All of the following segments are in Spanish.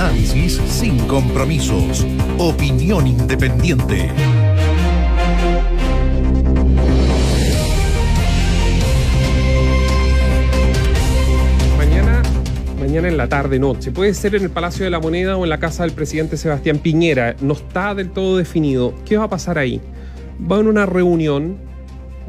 Análisis sin compromisos. Opinión independiente. Mañana, mañana en la tarde, noche. Puede ser en el Palacio de la Moneda o en la casa del presidente Sebastián Piñera. No está del todo definido. ¿Qué va a pasar ahí? Va a una reunión,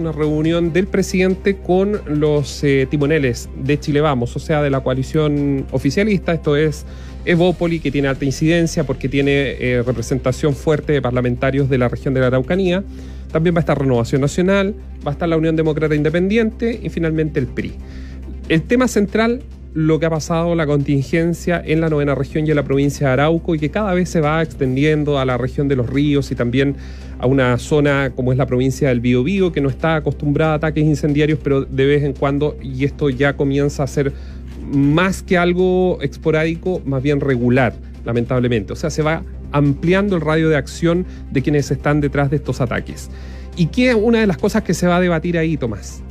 una reunión del presidente con los eh, timoneles de Chile Vamos, o sea, de la coalición oficialista. Esto es Evópoli, que tiene alta incidencia porque tiene eh, representación fuerte de parlamentarios de la región de la Araucanía. También va a estar Renovación Nacional, va a estar la Unión Demócrata Independiente y finalmente el PRI. El tema central, lo que ha pasado, la contingencia en la novena región y en la provincia de Arauco y que cada vez se va extendiendo a la región de los ríos y también a una zona como es la provincia del Biobío, que no está acostumbrada a ataques incendiarios, pero de vez en cuando, y esto ya comienza a ser más que algo esporádico, más bien regular, lamentablemente. O sea, se va ampliando el radio de acción de quienes están detrás de estos ataques. ¿Y qué es una de las cosas que se va a debatir ahí, Tomás?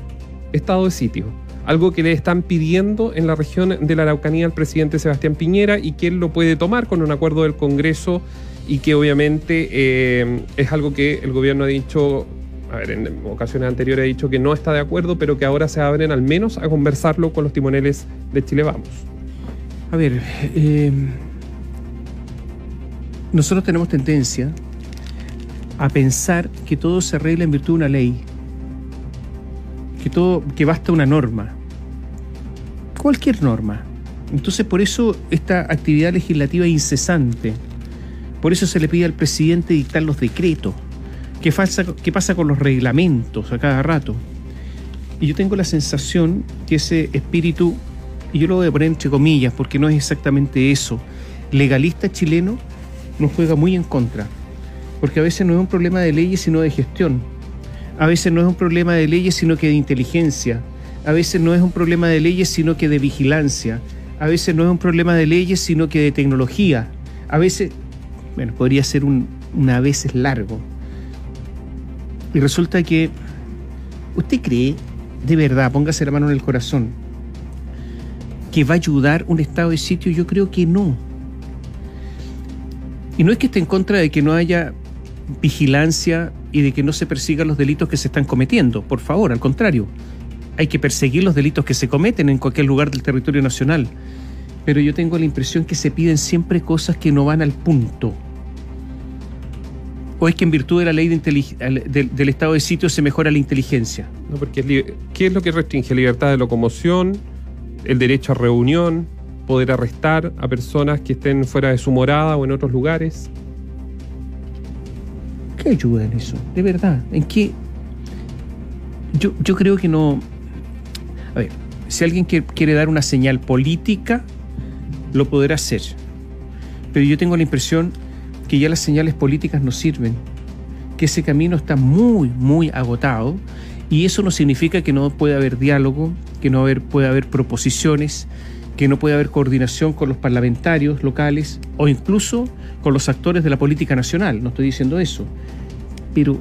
Estado de sitio. Algo que le están pidiendo en la región de la Araucanía al presidente Sebastián Piñera y que él lo puede tomar con un acuerdo del Congreso y que obviamente eh, es algo que el gobierno ha dicho a ver, en ocasiones anteriores ha dicho que no está de acuerdo, pero que ahora se abren al menos a conversarlo con los timoneles de Chile Vamos. A ver, eh, nosotros tenemos tendencia a pensar que todo se arregla en virtud de una ley, que todo, que basta una norma, cualquier norma. Entonces por eso esta actividad legislativa incesante, por eso se le pide al presidente dictar los decretos. ¿Qué pasa, ¿Qué pasa con los reglamentos a cada rato? Y yo tengo la sensación que ese espíritu, y yo lo voy a poner entre comillas porque no es exactamente eso, legalista chileno nos juega muy en contra. Porque a veces no es un problema de leyes, sino de gestión. A veces no es un problema de leyes, sino que de inteligencia. A veces no es un problema de leyes, sino que de vigilancia. A veces no es un problema de leyes, sino que de tecnología. A veces, bueno, podría ser un, una veces largo. Y resulta que, ¿usted cree, de verdad, póngase la mano en el corazón, que va a ayudar un estado de sitio? Yo creo que no. Y no es que esté en contra de que no haya vigilancia y de que no se persigan los delitos que se están cometiendo. Por favor, al contrario, hay que perseguir los delitos que se cometen en cualquier lugar del territorio nacional. Pero yo tengo la impresión que se piden siempre cosas que no van al punto. ¿O es que en virtud de la ley de del, del, estado de sitio se mejora la inteligencia? No, porque ¿qué es lo que restringe? Libertad de locomoción, el derecho a reunión, poder arrestar a personas que estén fuera de su morada o en otros lugares. ¿Qué ayuda en eso? De verdad, ¿en qué? Yo, yo creo que no... A ver, si alguien quiere dar una señal política, lo podrá hacer. Pero yo tengo la impresión que ya las señales políticas no sirven, que ese camino está muy, muy agotado y eso no significa que no pueda haber diálogo, que no haber, haber proposiciones, que no puede haber coordinación con los parlamentarios locales o incluso con los actores de la política nacional. No estoy diciendo eso. Pero,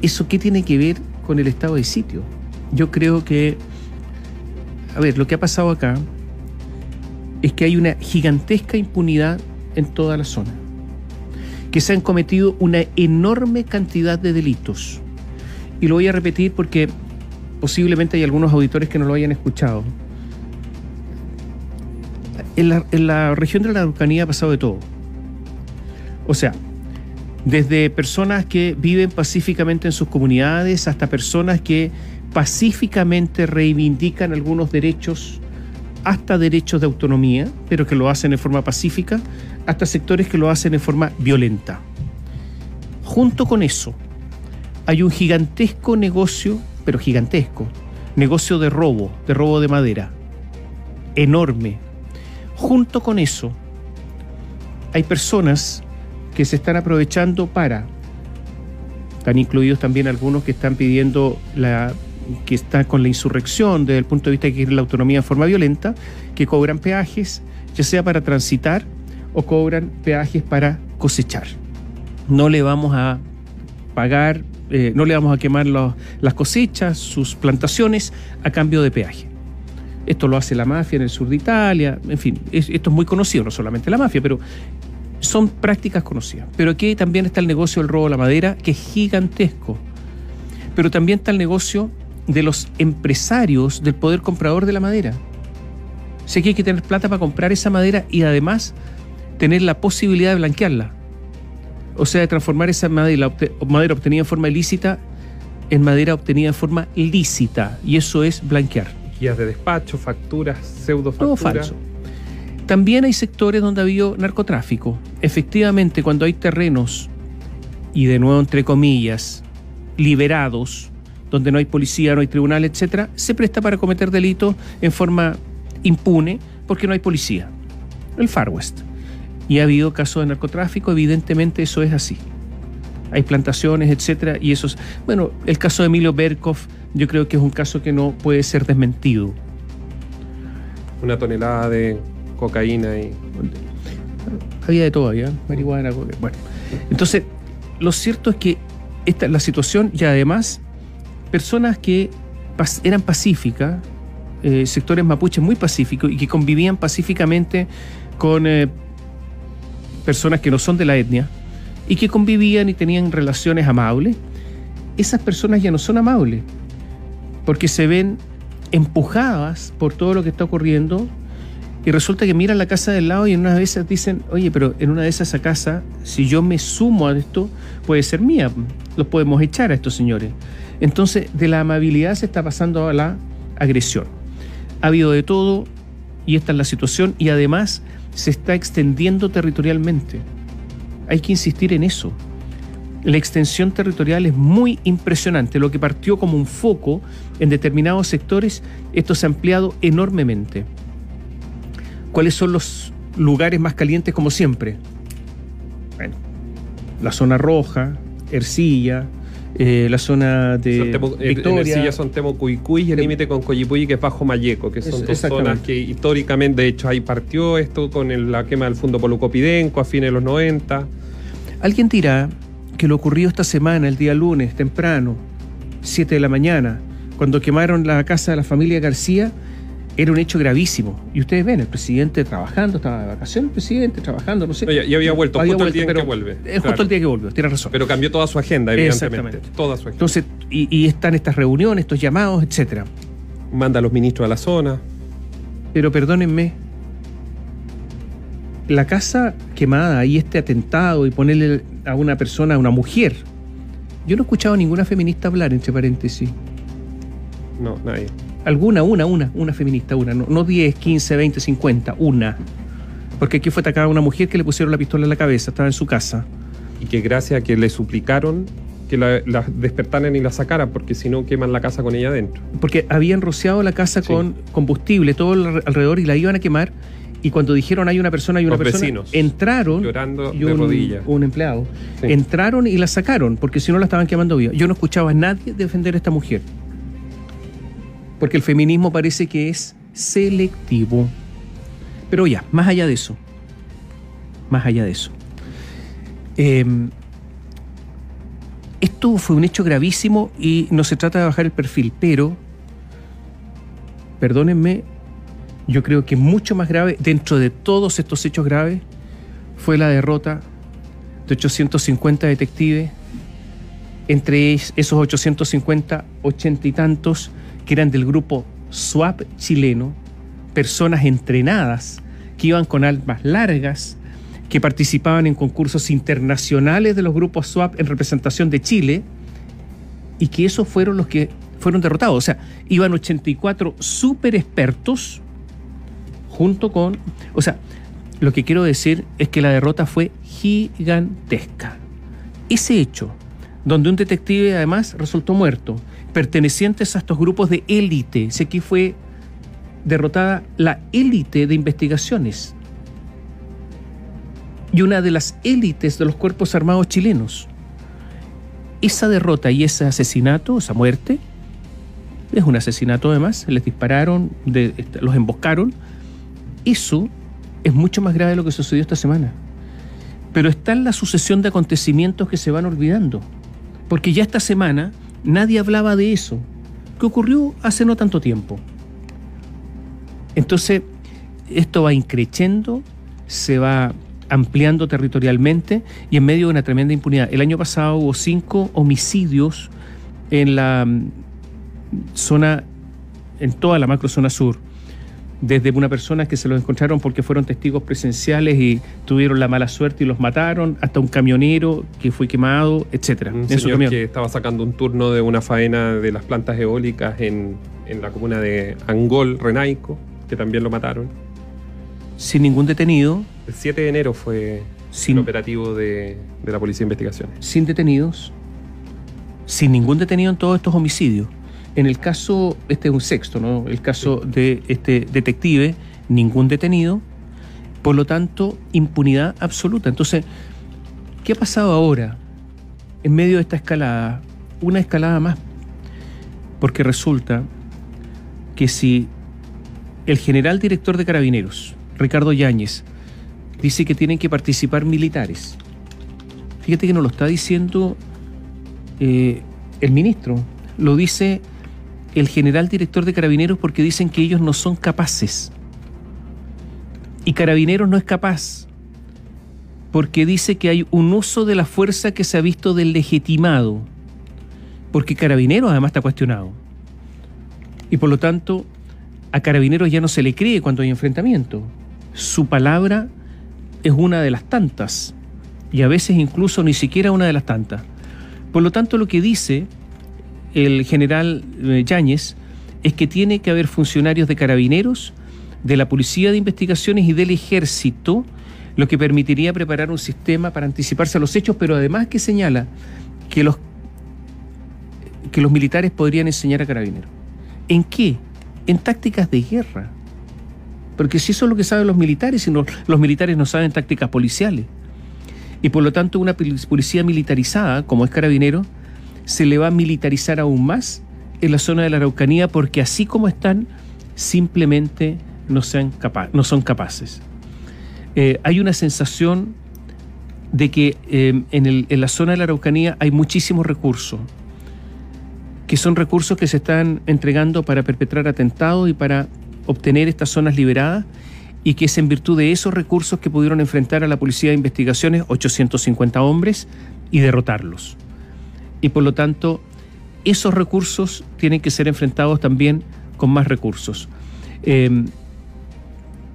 ¿eso qué tiene que ver con el estado de sitio? Yo creo que, a ver, lo que ha pasado acá es que hay una gigantesca impunidad en toda la zona, que se han cometido una enorme cantidad de delitos. Y lo voy a repetir porque posiblemente hay algunos auditores que no lo hayan escuchado. En la, en la región de la Araucanía ha pasado de todo. O sea, desde personas que viven pacíficamente en sus comunidades hasta personas que pacíficamente reivindican algunos derechos, hasta derechos de autonomía, pero que lo hacen en forma pacífica, hasta sectores que lo hacen en forma violenta. Junto con eso, hay un gigantesco negocio, pero gigantesco, negocio de robo, de robo de madera, enorme. Junto con eso, hay personas que se están aprovechando para, están incluidos también algunos que están pidiendo la que está con la insurrección desde el punto de vista de que la autonomía en forma violenta, que cobran peajes, ya sea para transitar o cobran peajes para cosechar. No le vamos a pagar, eh, no le vamos a quemar las cosechas, sus plantaciones, a cambio de peaje. Esto lo hace la mafia en el sur de Italia, en fin, es- esto es muy conocido, no solamente la mafia, pero son prácticas conocidas. Pero aquí también está el negocio del robo de la madera, que es gigantesco. Pero también está el negocio de los empresarios del poder comprador de la madera. Sé que hay que tener plata para comprar esa madera y además tener la posibilidad de blanquearla. O sea, de transformar esa madera, madera obtenida en forma ilícita en madera obtenida en forma lícita. Y eso es blanquear. Guías de despacho, facturas, pseudo Todo falso. También hay sectores donde ha habido narcotráfico. Efectivamente, cuando hay terrenos, y de nuevo entre comillas, liberados, donde no hay policía, no hay tribunal, etcétera, se presta para cometer delitos en forma impune porque no hay policía. El Far West. Y ha habido casos de narcotráfico, evidentemente eso es así. Hay plantaciones, etcétera, y eso es. Bueno, el caso de Emilio Berkov, yo creo que es un caso que no puede ser desmentido. Una tonelada de cocaína y Había de todo, había marihuana, coca- bueno. Entonces, lo cierto es que esta es la situación y además personas que eran pacíficas, eh, sectores mapuches muy pacíficos y que convivían pacíficamente con eh, personas que no son de la etnia y que convivían y tenían relaciones amables, esas personas ya no son amables porque se ven empujadas por todo lo que está ocurriendo y resulta que miran la casa del lado y en unas veces dicen, oye, pero en una de esas esa casa, si yo me sumo a esto, puede ser mía. Los podemos echar a estos señores. Entonces, de la amabilidad se está pasando a la agresión. Ha habido de todo y esta es la situación y además se está extendiendo territorialmente. Hay que insistir en eso. La extensión territorial es muy impresionante. Lo que partió como un foco en determinados sectores, esto se ha ampliado enormemente cuáles son los lugares más calientes como siempre. Bueno, la zona roja, Ercilla, eh, la zona de Temo- en- Victoria. Ercilla son Temo Cuicuy y el límite con Coyipulli, que es Bajo Mayeco, que son Es- dos zonas que históricamente, de hecho, ahí partió esto con el- la quema del Fundo Polucopidenco a fines de los 90. Alguien dirá que lo ocurrido esta semana, el día lunes, temprano, 7 de la mañana, cuando quemaron la casa de la familia García, era un hecho gravísimo. Y ustedes ven, el presidente trabajando, estaba de vacaciones, el presidente trabajando, no sé. No, ya- ya había vuelto, Había justo el día en que vuelve, Es justo claro. el día que volvió, tiene razón. Pero cambió toda su agenda, evidentemente. Exactamente. Toda su agenda. Entonces, y, y están estas reuniones, estos llamados, etcétera. Manda a los ministros a la zona. Pero perdónenme, la casa quemada y este atentado y ponerle a una persona, a una mujer. Yo no he escuchado a ninguna feminista hablar, entre paréntesis. No, nadie. Alguna, una, una, una feminista, una. No, no 10, 15, 20, 50, una. Porque aquí fue atacada una mujer que le pusieron la pistola en la cabeza, estaba en su casa. Y que gracias a que le suplicaron que la, la despertaran y la sacaran, porque si no queman la casa con ella adentro. Porque habían rociado la casa Sí. con combustible, todo alrededor, y la iban a quemar. Y cuando dijeron hay una persona, hay una Los persona, vecinos, entraron. llorando y de rodillas. un empleado. Sí. Entraron y la sacaron, porque si no la estaban quemando viva. Yo no escuchaba a nadie defender a esta mujer. Porque el feminismo parece que es selectivo. Pero ya, más allá de eso. Más allá de eso. Eh, esto fue un hecho gravísimo y no se trata de bajar el perfil, pero, perdónenme, yo creo que mucho más grave, dentro de todos estos hechos graves, fue la derrota de 850 detectives, entre es- esos 850, ochenta y tantos que eran del grupo SWAP chileno, personas entrenadas que iban con armas largas, que participaban en concursos internacionales de los grupos SWAP en representación de Chile, y que esos fueron los que fueron derrotados. O sea, iban 84 super expertos junto con... O sea, lo que quiero decir es que la derrota fue gigantesca. Ese hecho, donde un detective además resultó muerto, pertenecientes a estos grupos de élite, si aquí fue derrotada la élite de investigaciones y una de las élites de los cuerpos armados chilenos. Esa derrota y ese asesinato, esa muerte, es un asesinato además, les dispararon, de- est- los emboscaron. Eso es mucho más grave de lo que sucedió esta semana. Pero está en la sucesión de acontecimientos que se van olvidando. Porque ya esta semana nadie hablaba de eso, que ocurrió hace no tanto tiempo. Entonces, esto va increciendo, se va ampliando territorialmente y en medio de una tremenda impunidad. El año pasado hubo cinco homicidios en la mm, zona, en toda la macro zona sur desde una persona que se los encontraron porque fueron testigos presenciales y tuvieron la mala suerte y los mataron, hasta un camionero que fue quemado, etcétera. Un señor que estaba sacando un turno de una faena de las plantas eólicas en, en la comuna de Angol, Renaico, que también lo mataron. Sin ningún detenido. El 7 de enero fue sin, el operativo de, de la Policía de Investigaciones. Sin detenidos. Sin ningún detenido en todos estos homicidios. En el caso, este es un sexto, ¿no? El caso de este detective, ningún detenido, por lo tanto, impunidad absoluta. Entonces, ¿qué ha pasado ahora en medio de esta escalada? Una escalada más. Porque resulta que si el general director de carabineros, Ricardo Yáñez, dice que tienen que participar militares, fíjate que no lo está diciendo eh, el ministro, lo dice el general director de Carabineros porque dicen que ellos no son capaces. Y Carabineros no es capaz porque dice que hay un uso de la fuerza que se ha visto del legitimado. Porque Carabineros además está cuestionado. Y por lo tanto, a Carabineros ya no se le cree cuando hay enfrentamiento. Su palabra es una de las tantas. Y a veces incluso ni siquiera una de las tantas. Por lo tanto, lo que dice el general eh, Yáñez es que tiene que haber funcionarios de carabineros, de la Policía de Investigaciones y del Ejército, lo que permitiría preparar un sistema para anticiparse a los hechos, pero además que señala que los, que los militares podrían enseñar a carabineros. ¿En qué? En tácticas de guerra. Porque si eso es lo que saben los militares, si los militares no saben tácticas policiales. Y por lo tanto una policía militarizada, como es carabinero, se le va a militarizar aún más en la zona de la Araucanía porque así como están, simplemente no, sean no son capaces. Eh, hay una sensación de que em, en, en la zona de la Araucanía hay muchísimos recursos, que son recursos que se están entregando para perpetrar atentados y para obtener estas zonas liberadas y que es en virtud de esos recursos que pudieron enfrentar a la Policía de Investigaciones 850 hombres y derrotarlos y por lo tanto esos recursos tienen que ser enfrentados también con más recursos. Em,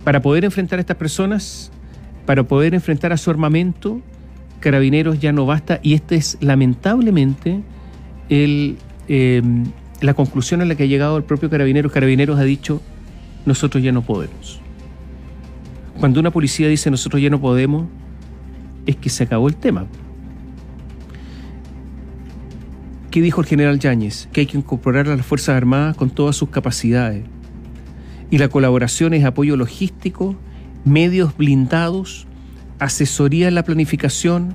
para poder enfrentar a estas personas, para poder enfrentar a su armamento, Carabineros ya no basta y esta es lamentablemente em, la conclusión a la que ha llegado el propio Carabineros. Carabineros ha dicho, nosotros ya no podemos. Cuando una policía dice nosotros ya no podemos, es que se acabó el tema. ¿Qué dijo el general Yáñez? Que hay que incorporar a las Fuerzas Armadas con todas sus capacidades. Y la colaboración es apoyo logístico, medios blindados, asesoría en la planificación,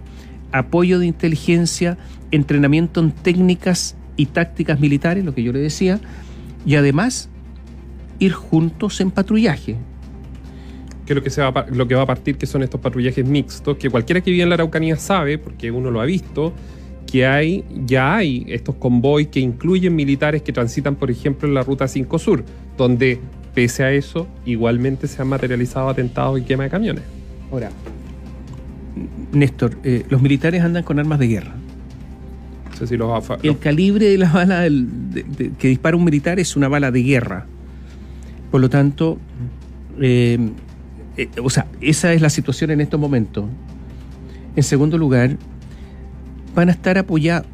apoyo de inteligencia, entrenamiento en técnicas y tácticas militares, lo que yo le decía, y además ir juntos en patrullaje. Que lo que, se va, lo que va a partir que son estos patrullajes mixtos, que cualquiera que vive en la Araucanía sabe, porque uno lo ha visto, que hay, ya hay estos convoys que incluyen militares que transitan, por ejemplo, en la ruta 5 Sur, donde, pese a eso, igualmente se han materializado atentados y quema de camiones. Ahora, Néstor, eh, los militares andan con armas de guerra. si los El calibre de la bala que dispara un militar es una bala de guerra. Por lo tanto, eh, eh, o sea, esa es la situación en estos momentos. En segundo lugar, van a estar apoyados,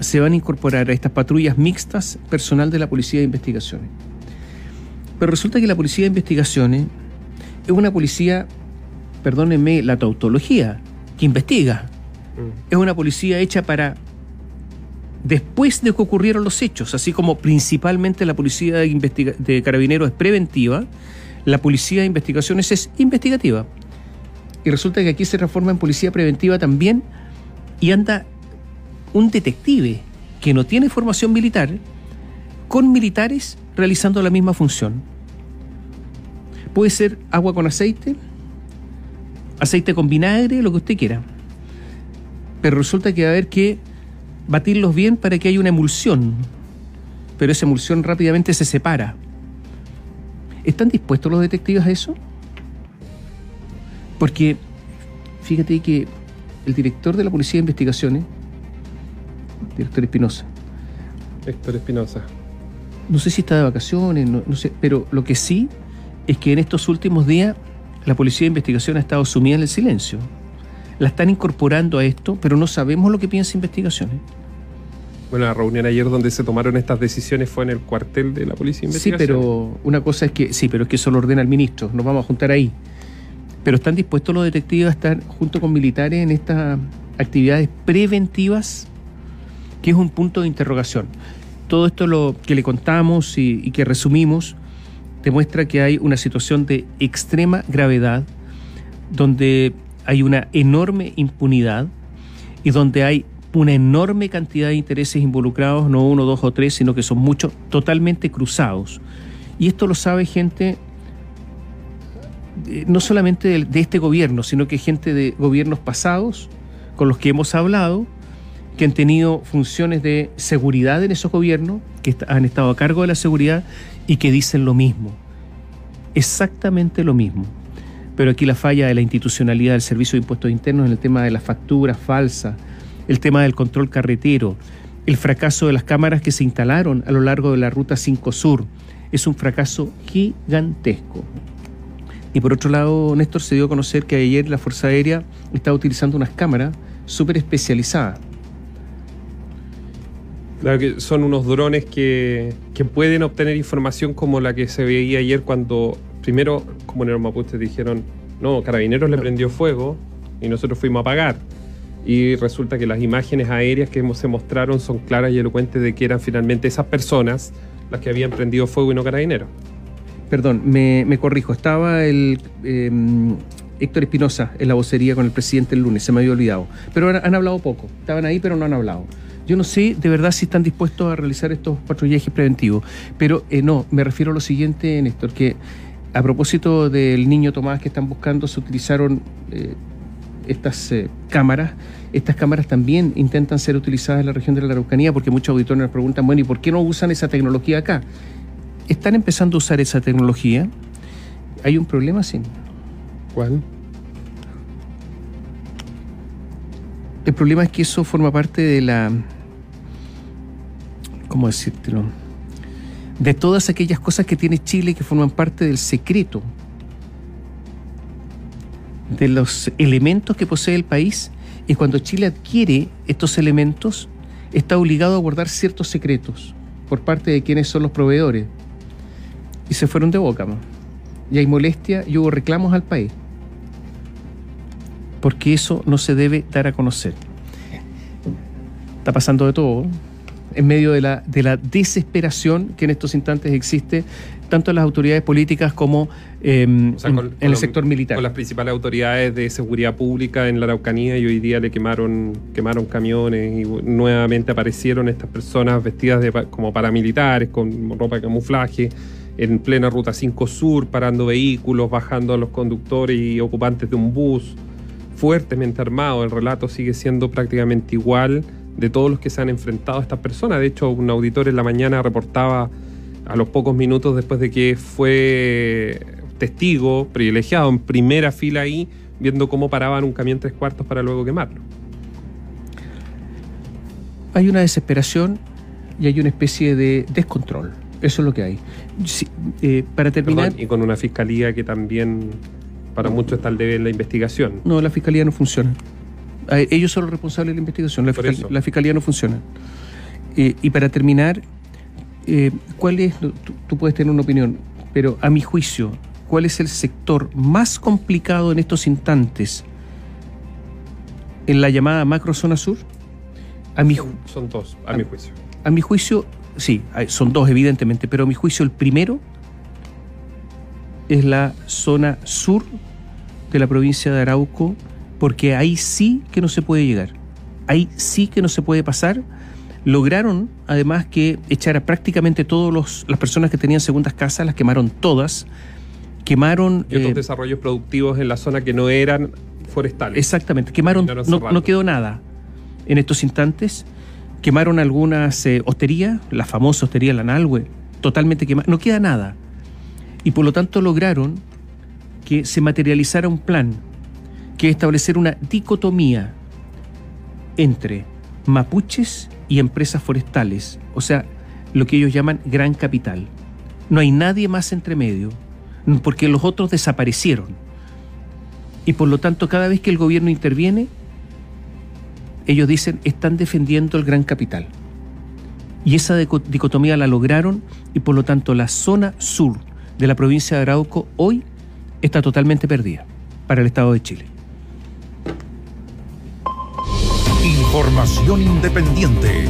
se van a incorporar a estas patrullas mixtas personal de la Policía de Investigaciones. Pero resulta que la Policía de Investigaciones es una policía, perdónenme la tautología, que investiga. Mm. Es una policía hecha para después de que ocurrieron los hechos, así como principalmente la policía de, de, carabineros es preventiva, la policía de investigaciones es investigativa. Y resulta que aquí se transforma en policía preventiva también y anda un detective que no tiene formación militar con militares realizando la misma función. Puede ser agua con aceite, aceite con vinagre, lo que usted quiera. Pero resulta que va a haber que batirlos bien para que haya una emulsión. Pero esa emulsión rápidamente se separa. ¿Están dispuestos los detectives a eso? Porque fíjate que el director de la Policía de Investigaciones, director Espinosa, Héctor Espinosa. no sé si está de vacaciones, no, no sé, pero lo que sí es que en estos últimos días la Policía de Investigación ha estado sumida en el silencio. La están incorporando a esto, pero no sabemos lo que piensa investigaciones. Bueno, la reunión ayer donde se tomaron estas decisiones fue en el cuartel de la Policía de Sí, Investigación. pero una cosa es que, sí, pero es que eso lo ordena el ministro, nos vamos a juntar ahí. Pero están dispuestos los detectives a estar junto con militares en estas actividades preventivas, que es un punto de interrogación. Todo esto lo que le contamos y, y que resumimos demuestra que hay una situación de extrema gravedad, donde hay una enorme impunidad y donde hay una enorme cantidad de intereses involucrados, no uno, dos o tres, sino que son muchos, totalmente cruzados. Y esto lo sabe gente no solamente de, de este gobierno, sino que gente de gobiernos pasados con los que hemos hablado, que han tenido funciones de seguridad en esos gobiernos, que han estado a cargo de la seguridad y que dicen lo mismo, exactamente lo mismo. Pero aquí la falla de la institucionalidad del Servicio de Impuestos Internos en el tema de las facturas falsas, el tema del control carretero, el fracaso de las cámaras que se instalaron a lo largo de la Ruta 5 Sur, es un fracaso gigantesco. Y por otro lado, Néstor se dio a conocer que ayer la Fuerza Aérea estaba utilizando unas cámaras súper especializadas. Claro que son unos drones que, que pueden obtener información como la que se veía ayer cuando, primero, como en el Mapuche dijeron, no, Carabineros le prendió fuego y nosotros fuimos a apagar. Y resulta que las imágenes aéreas que se mostraron son claras y elocuentes de que eran finalmente esas personas las que habían prendido fuego y no Carabineros. Perdón, me, corrijo, estaba el eh, Héctor Espinosa en la vocería con el presidente el lunes, se me había olvidado. Pero han, han hablado poco, estaban ahí pero no han hablado. Yo no sé de verdad si están dispuestos a realizar estos patrullajes preventivos, pero eh, no, me refiero a lo siguiente, Néstor, que a propósito del niño Tomás que están buscando, se utilizaron eh, estas eh, cámaras. Estas cámaras también intentan ser utilizadas en la región de la Araucanía porque muchos auditores nos preguntan, bueno, ¿y por qué no usan esa tecnología acá? Están empezando a usar esa tecnología. Hay un problema, sí. ¿Cuál? El problema es que eso forma parte de la. ¿Cómo decírtelo? De todas aquellas cosas que tiene Chile que forman parte del secreto. De los elementos que posee el país. Y cuando Chile adquiere estos elementos, está obligado a guardar ciertos secretos por parte de quienes son los proveedores. Y se fueron de boca. Y hay molestia y hubo reclamos al país porque eso no se debe dar a conocer. Está pasando de todo, en medio de la, de la desesperación que en estos instantes existe, tanto en las autoridades políticas como eh, O sea, en, con- en con el sector militar. Con las principales autoridades de seguridad pública en la Araucanía y hoy día le quemaron, quemaron camiones y nuevamente aparecieron estas personas vestidas de, como paramilitares con ropa de camuflaje en plena ruta 5 Sur, parando vehículos, bajando a los conductores y ocupantes de un bus, fuertemente armado. El relato sigue siendo prácticamente igual de todos los que se han enfrentado a estas personas. De hecho, un auditor en la mañana reportaba a los pocos minutos después de que fue testigo privilegiado en primera fila ahí, viendo cómo paraban un camión tres cuartos para luego quemarlo. Hay una desesperación y hay una especie de descontrol. Eso es lo que hay. Sí, eh, para terminar, Perdón, y con una fiscalía que también para muchos está al debe en la investigación. no, la fiscalía no funciona. Ellos son los responsables de la investigación. La, fiscal- fiscalía no funciona. Eh, y para terminar, eh, ¿cuál es? Tú, tú puedes tener una opinión, pero a mi juicio, ¿cuál es el sector más complicado en estos instantes en la llamada macrozona sur? A mi, son dos, a mi juicio. a mi juicio, sí, son dos evidentemente, pero a mi juicio el primero es la zona sur de la provincia de Arauco, porque ahí sí que no se puede llegar, ahí sí que no se puede pasar. Lograron además que echara prácticamente todas las personas que tenían segundas casas, las quemaron todas, quemaron... Y otros eh, desarrollos productivos en la zona que no eran forestales. Exactamente, quemaron, no quedó nada en estos instantes. Quemaron algunas eh, hosterías, la famosa hostería Lanalhue, totalmente quemada, no queda nada. Y por lo tanto lograron que se materializara un plan que es establecer una dicotomía entre mapuches y empresas forestales, o sea, lo que ellos llaman gran capital. No hay nadie más entre medio, porque los otros desaparecieron. Y por lo tanto, cada vez que el gobierno interviene, ellos dicen, están defendiendo el gran capital. Y esa dicotomía la lograron y por lo tanto la zona sur de la provincia de Arauco hoy está totalmente perdida para el Estado de Chile. Información independiente